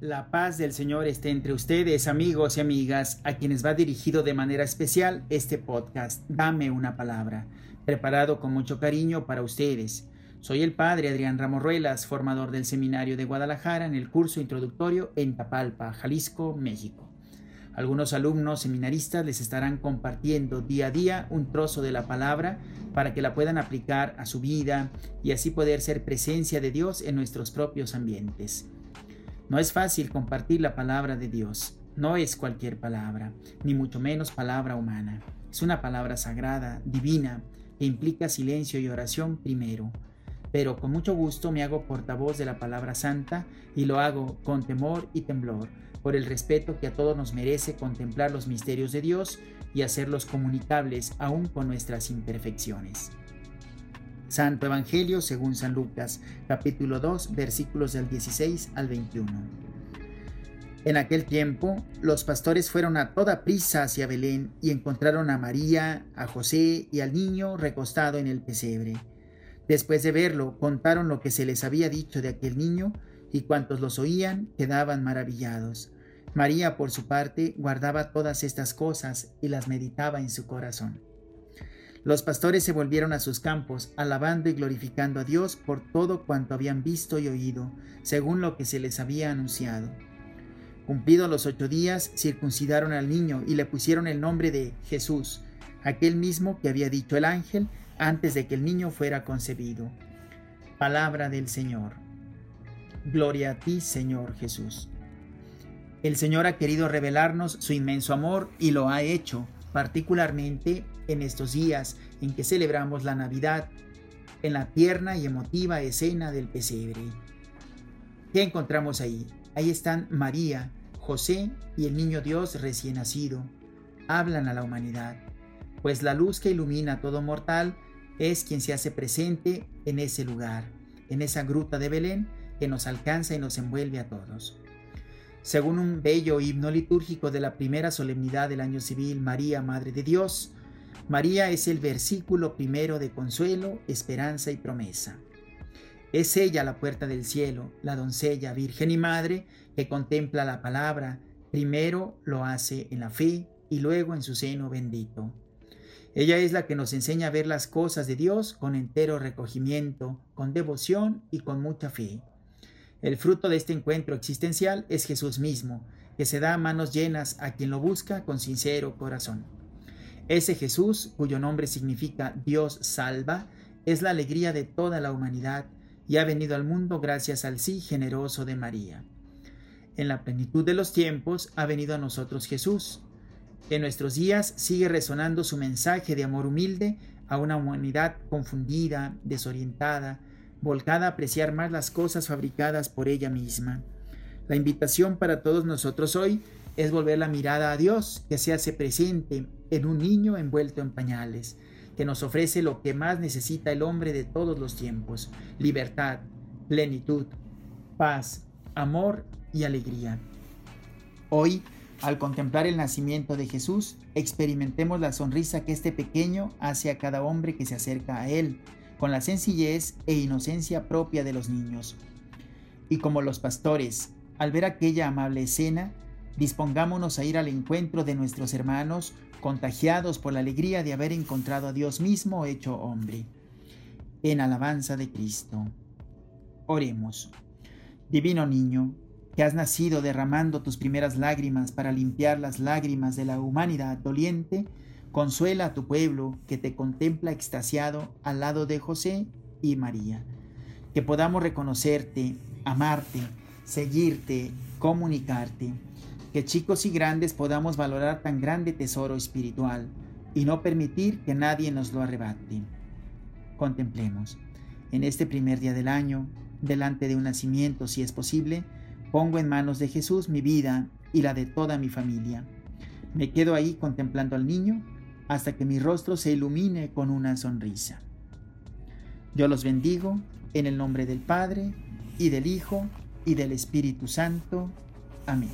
La paz del Señor esté entre ustedes, amigos y amigas, a quienes va dirigido de manera especial este podcast, Dame una palabra, preparado con mucho cariño para ustedes. Soy el padre Adrián Ramos Ruelas, formador del Seminario de Guadalajara en el curso introductorio en Tapalpa, Jalisco, México. Algunos alumnos seminaristas les estarán compartiendo día a día un trozo de la palabra para que la puedan aplicar a su vida y así poder ser presencia de Dios en nuestros propios ambientes. No es fácil compartir la palabra de Dios. No es cualquier palabra, ni mucho menos palabra humana. Es una palabra sagrada, divina, que implica silencio y oración primero. Pero con mucho gusto me hago portavoz de la palabra santa y lo hago con temor y temblor, por el respeto que a todos nos merece contemplar los misterios de Dios y hacerlos comunicables aún con nuestras imperfecciones. Santo Evangelio según San Lucas, capítulo 2, versículos del 16 al 21. En aquel tiempo, los pastores fueron a toda prisa hacia Belén y encontraron a María, a José y al niño recostado en el pesebre. Después de verlo, contaron lo que se les había dicho de aquel niño, y cuantos los oían quedaban maravillados. María, por su parte, guardaba todas estas cosas y las meditaba en su corazón. Los pastores se volvieron a sus campos, alabando y glorificando a Dios por todo cuanto habían visto y oído, según lo que se les había anunciado. Cumplidos los ocho días, circuncidaron al niño y le pusieron el nombre de Jesús, aquel mismo que había dicho el ángel antes de que el niño fuera concebido. Palabra del Señor. Gloria a ti, Señor Jesús. El Señor ha querido revelarnos su inmenso amor y lo ha hecho particularmente en estos días en que celebramos la Navidad, en la tierna y emotiva escena del pesebre. ¿Qué encontramos ahí? Ahí están María, José y el niño Dios recién nacido. Hablan a la humanidad, pues la luz que ilumina a todo mortal es quien se hace presente en ese lugar, en esa gruta de Belén que nos alcanza y nos envuelve a todos. Según un bello himno litúrgico de la primera solemnidad del año civil, María, Madre de Dios, María es el versículo primero de consuelo, esperanza y promesa. Es ella la puerta del cielo, la doncella, virgen y madre, que contempla la palabra, primero lo hace en la fe y luego en su seno bendito. Ella es la que nos enseña a ver las cosas de Dios con entero recogimiento, con devoción y con mucha fe. El fruto de este encuentro existencial es Jesús mismo, que se da a manos llenas a quien lo busca con sincero corazón. Ese Jesús, cuyo nombre significa Dios salva, es la alegría de toda la humanidad y ha venido al mundo gracias al sí generoso de María. En la plenitud de los tiempos ha venido a nosotros Jesús. En nuestros días sigue resonando su mensaje de amor humilde a una humanidad confundida, desorientada, volcada a apreciar más las cosas fabricadas por ella misma. La invitación para todos nosotros hoy es volver la mirada a Dios, que se hace presente en un niño envuelto en pañales, que nos ofrece lo que más necesita el hombre de todos los tiempos, libertad, plenitud, paz, amor y alegría. Hoy, al contemplar el nacimiento de Jesús, experimentemos la sonrisa que este pequeño hace a cada hombre que se acerca a Él, con la sencillez e inocencia propia de los niños. Y como los pastores, al ver aquella amable escena, dispongámonos a ir al encuentro de nuestros hermanos contagiados por la alegría de haber encontrado a Dios mismo hecho hombre. En alabanza de Cristo. Oremos. Divino niño, que has nacido derramando tus primeras lágrimas para limpiar las lágrimas de la humanidad doliente, Consuela a tu pueblo que te contempla extasiado al lado de José y María. Que podamos reconocerte, amarte, seguirte, comunicarte. Que chicos y grandes podamos valorar tan grande tesoro espiritual y no permitir que nadie nos lo arrebate. Contemplemos. En este primer día del año, delante de un nacimiento, si es posible, Pongo en manos de Jesús mi vida y la de toda mi familia. Me quedo ahí contemplando al niño hasta que mi rostro se ilumine con una sonrisa. Yo los bendigo en el nombre del Padre, y del Hijo, y del Espíritu Santo. Amén.